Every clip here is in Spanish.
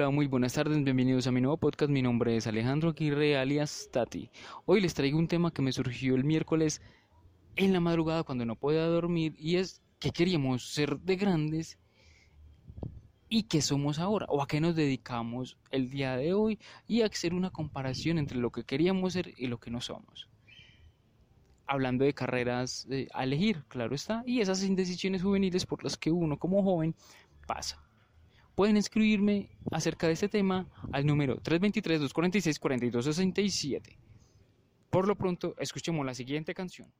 Hola, muy buenas tardes, bienvenidos a mi nuevo podcast. Mi nombre es Alejandro Aguirre alias Tati. Hoy les traigo un tema que me surgió el miércoles en la madrugada cuando no podía dormir y es que queríamos ser de grandes y qué somos ahora o a qué nos dedicamos el día de hoy y hacer una comparación entre lo que queríamos ser y lo que no somos. Hablando de carreras eh, a elegir, claro está, y esas indecisiones juveniles por las que uno como joven pasa. Pueden escribirme acerca de este tema al número 323-246-4267. Por lo pronto, escuchemos la siguiente canción.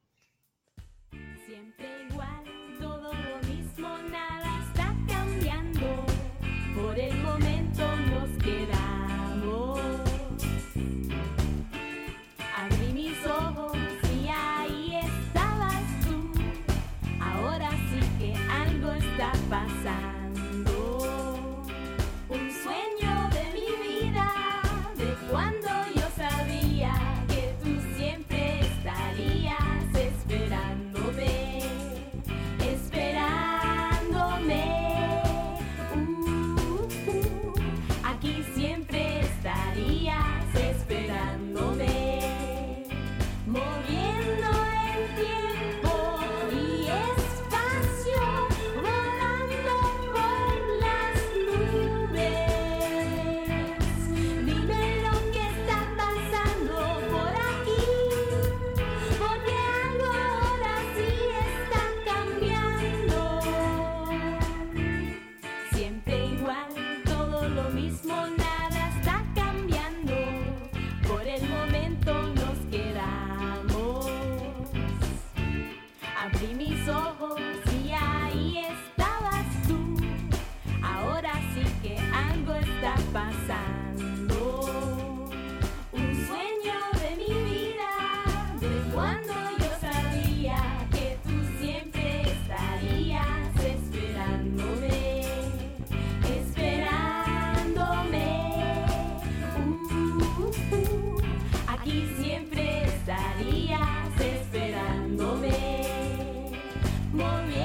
more.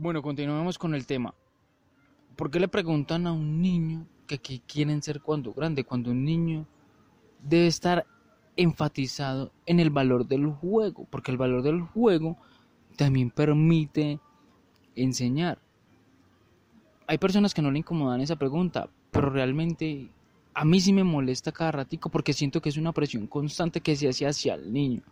Bueno, continuamos con el tema. ¿Por qué le preguntan a un niño que qué quieren ser cuando grande? Cuando un niño debe estar enfatizado en el valor del juego, porque el valor del juego también permite enseñar. Hay personas que no le incomodan esa pregunta, pero realmente a mí sí me molesta cada ratico porque siento que es una presión constante que se hace hacia el niño.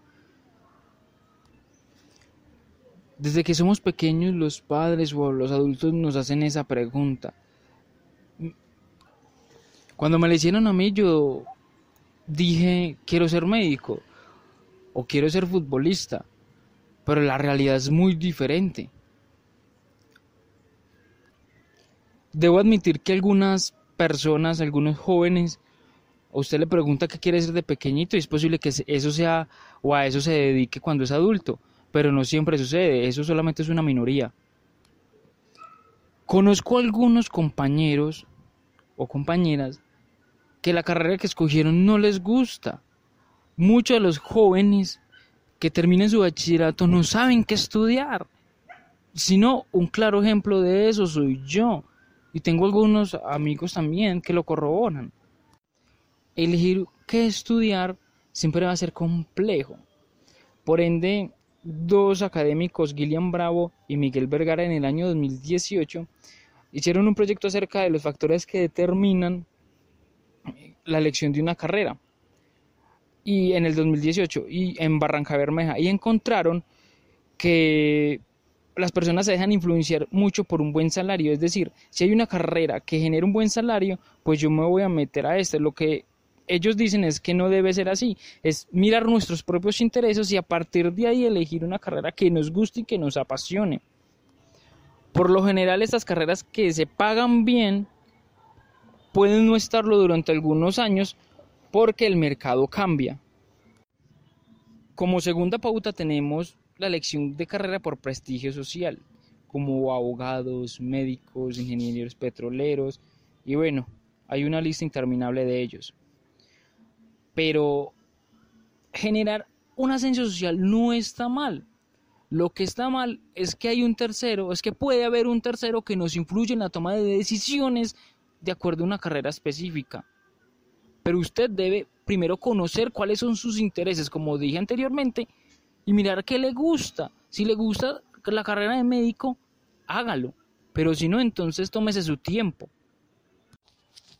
Desde que somos pequeños los padres o los adultos nos hacen esa pregunta. Cuando me la hicieron a mí yo dije quiero ser médico o quiero ser futbolista, pero la realidad es muy diferente. Debo admitir que algunas personas, algunos jóvenes, a usted le pregunta qué quiere ser de pequeñito y es posible que eso sea o a eso se dedique cuando es adulto, pero no siempre sucede, eso solamente es una minoría. Conozco algunos compañeros o compañeras que la carrera que escogieron no les gusta. Muchos de los jóvenes que terminan su bachillerato no saben qué estudiar. Sino un claro ejemplo de eso soy yo. Y tengo algunos amigos también que lo corroboran. Elegir qué estudiar siempre va a ser complejo. Por ende, dos académicos, Gillian Bravo y Miguel Vergara, en el año 2018, hicieron un proyecto acerca de los factores que determinan la elección de una carrera. Y en el 2018, y en Barranca Bermeja, y encontraron que las personas se dejan influenciar mucho por un buen salario. Es decir, si hay una carrera que genera un buen salario, pues yo me voy a meter a esto. Lo que ellos dicen es que no debe ser así. Es mirar nuestros propios intereses y a partir de ahí elegir una carrera que nos guste y que nos apasione. Por lo general, estas carreras que se pagan bien pueden no estarlo durante algunos años porque el mercado cambia. Como segunda pauta tenemos la elección de carrera por prestigio social, como abogados, médicos, ingenieros petroleros, y bueno, hay una lista interminable de ellos. Pero generar un ascenso social no está mal. Lo que está mal es que hay un tercero, es que puede haber un tercero que nos influye en la toma de decisiones de acuerdo a una carrera específica. Pero usted debe primero conocer cuáles son sus intereses, como dije anteriormente, y mirar qué le gusta. Si le gusta la carrera de médico, hágalo. Pero si no, entonces tómese su tiempo.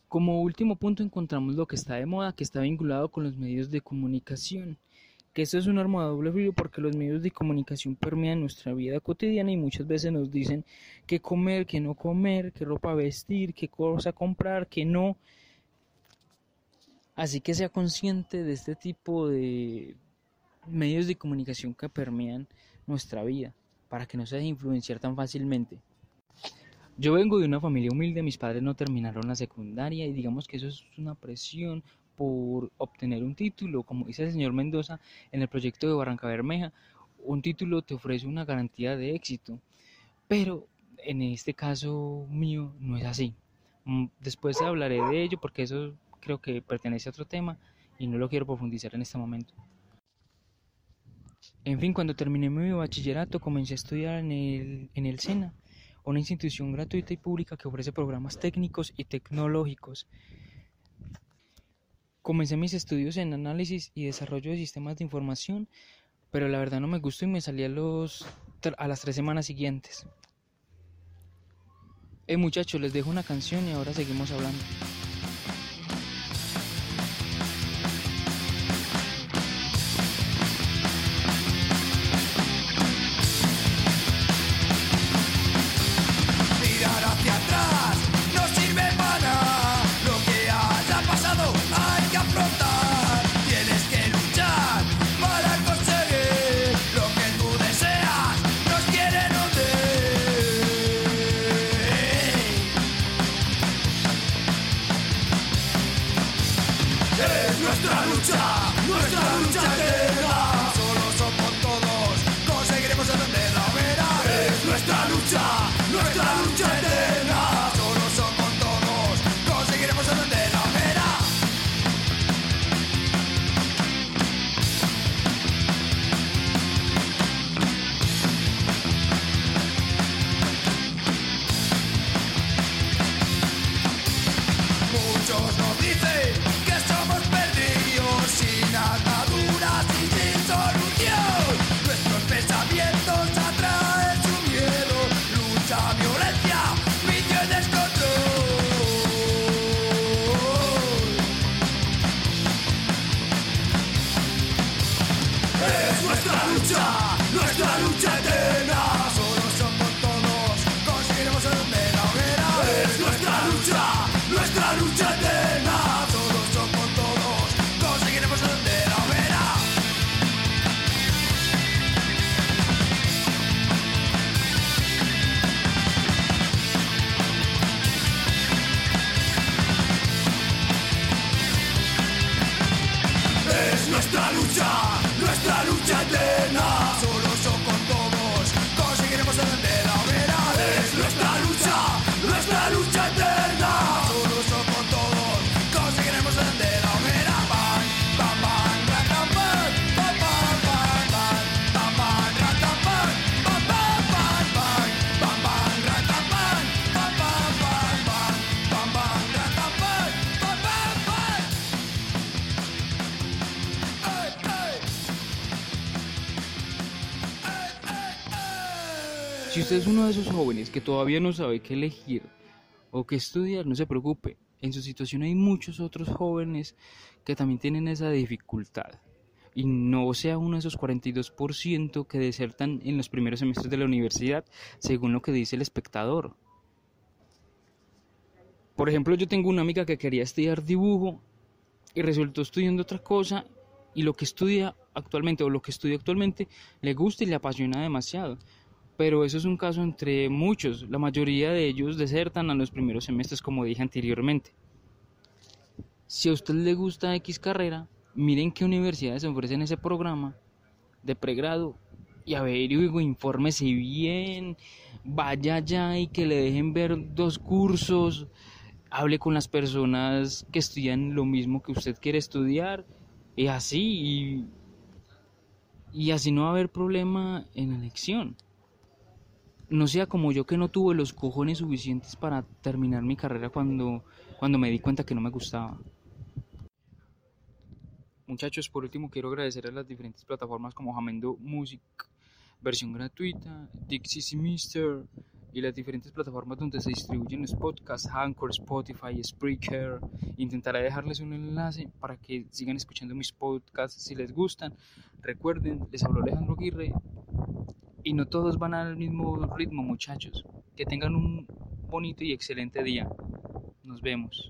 Como último punto encontramos lo que está de moda, que está vinculado con los medios de comunicación. Que esto es un arma de doble filo porque los medios de comunicación permean nuestra vida cotidiana y muchas veces nos dicen qué comer, qué no comer, qué ropa vestir, qué cosa comprar, qué no. Así que sea consciente de este tipo de, medios de comunicación que permean nuestra vida para que no se deje influenciar tan fácilmente. Yo vengo de una familia humilde, mis padres no terminaron la secundaria y digamos que eso es una presión por obtener un título, como dice el señor Mendoza en el proyecto de Barranca Bermeja, un título te ofrece una garantía de éxito, pero en este caso mío no es así. Mm, después hablaré de ello porque eso creo que pertenece a otro tema y no lo quiero profundizar en este momento. En fin, cuando terminé mi bachillerato comencé a estudiar en el, en el SENA, una institución gratuita y pública que ofrece programas técnicos y tecnológicos. Comencé mis estudios en análisis y desarrollo de sistemas de información, pero la verdad no me gustó y me salí a, los, a las tres semanas siguientes. Eh muchachos, les dejo una canción y ahora seguimos hablando. Si usted es uno de esos jóvenes que todavía no sabe qué elegir o qué estudiar, no se preocupe. En su situación hay muchos otros jóvenes que también tienen esa dificultad. Y no sea uno de esos 42% que desertan en los primeros semestres de la universidad, según lo que dice el espectador. Por ejemplo, yo tengo una amiga que quería estudiar dibujo y resultó estudiando otra cosa y lo que estudia actualmente o lo que estudia actualmente le gusta y le apasiona demasiado. Pero eso es un caso entre muchos. La mayoría de ellos desertan a los primeros semestres, como dije anteriormente. Si a usted le gusta X carrera, miren qué universidades ofrecen ese programa de pregrado y averigüe, infórmese bien, vaya allá y que le dejen ver dos cursos, hable con las personas que estudian lo mismo que usted quiere estudiar y así y, y así no va a haber problema en la elección. No sea como yo que no tuve los cojones suficientes para terminar mi carrera cuando, cuando me di cuenta que no me gustaba. Muchachos, por último quiero agradecer a las diferentes plataformas como Jamendo Music, versión gratuita, Dixie Mister y las diferentes plataformas donde se distribuyen los podcasts, Anchor, Spotify, Spreaker. Intentaré dejarles un enlace para que sigan escuchando mis podcasts si les gustan. Recuerden, les habló Alejandro Aguirre y no todos van al mismo ritmo, muchachos. Que tengan un bonito y excelente día. Nos vemos.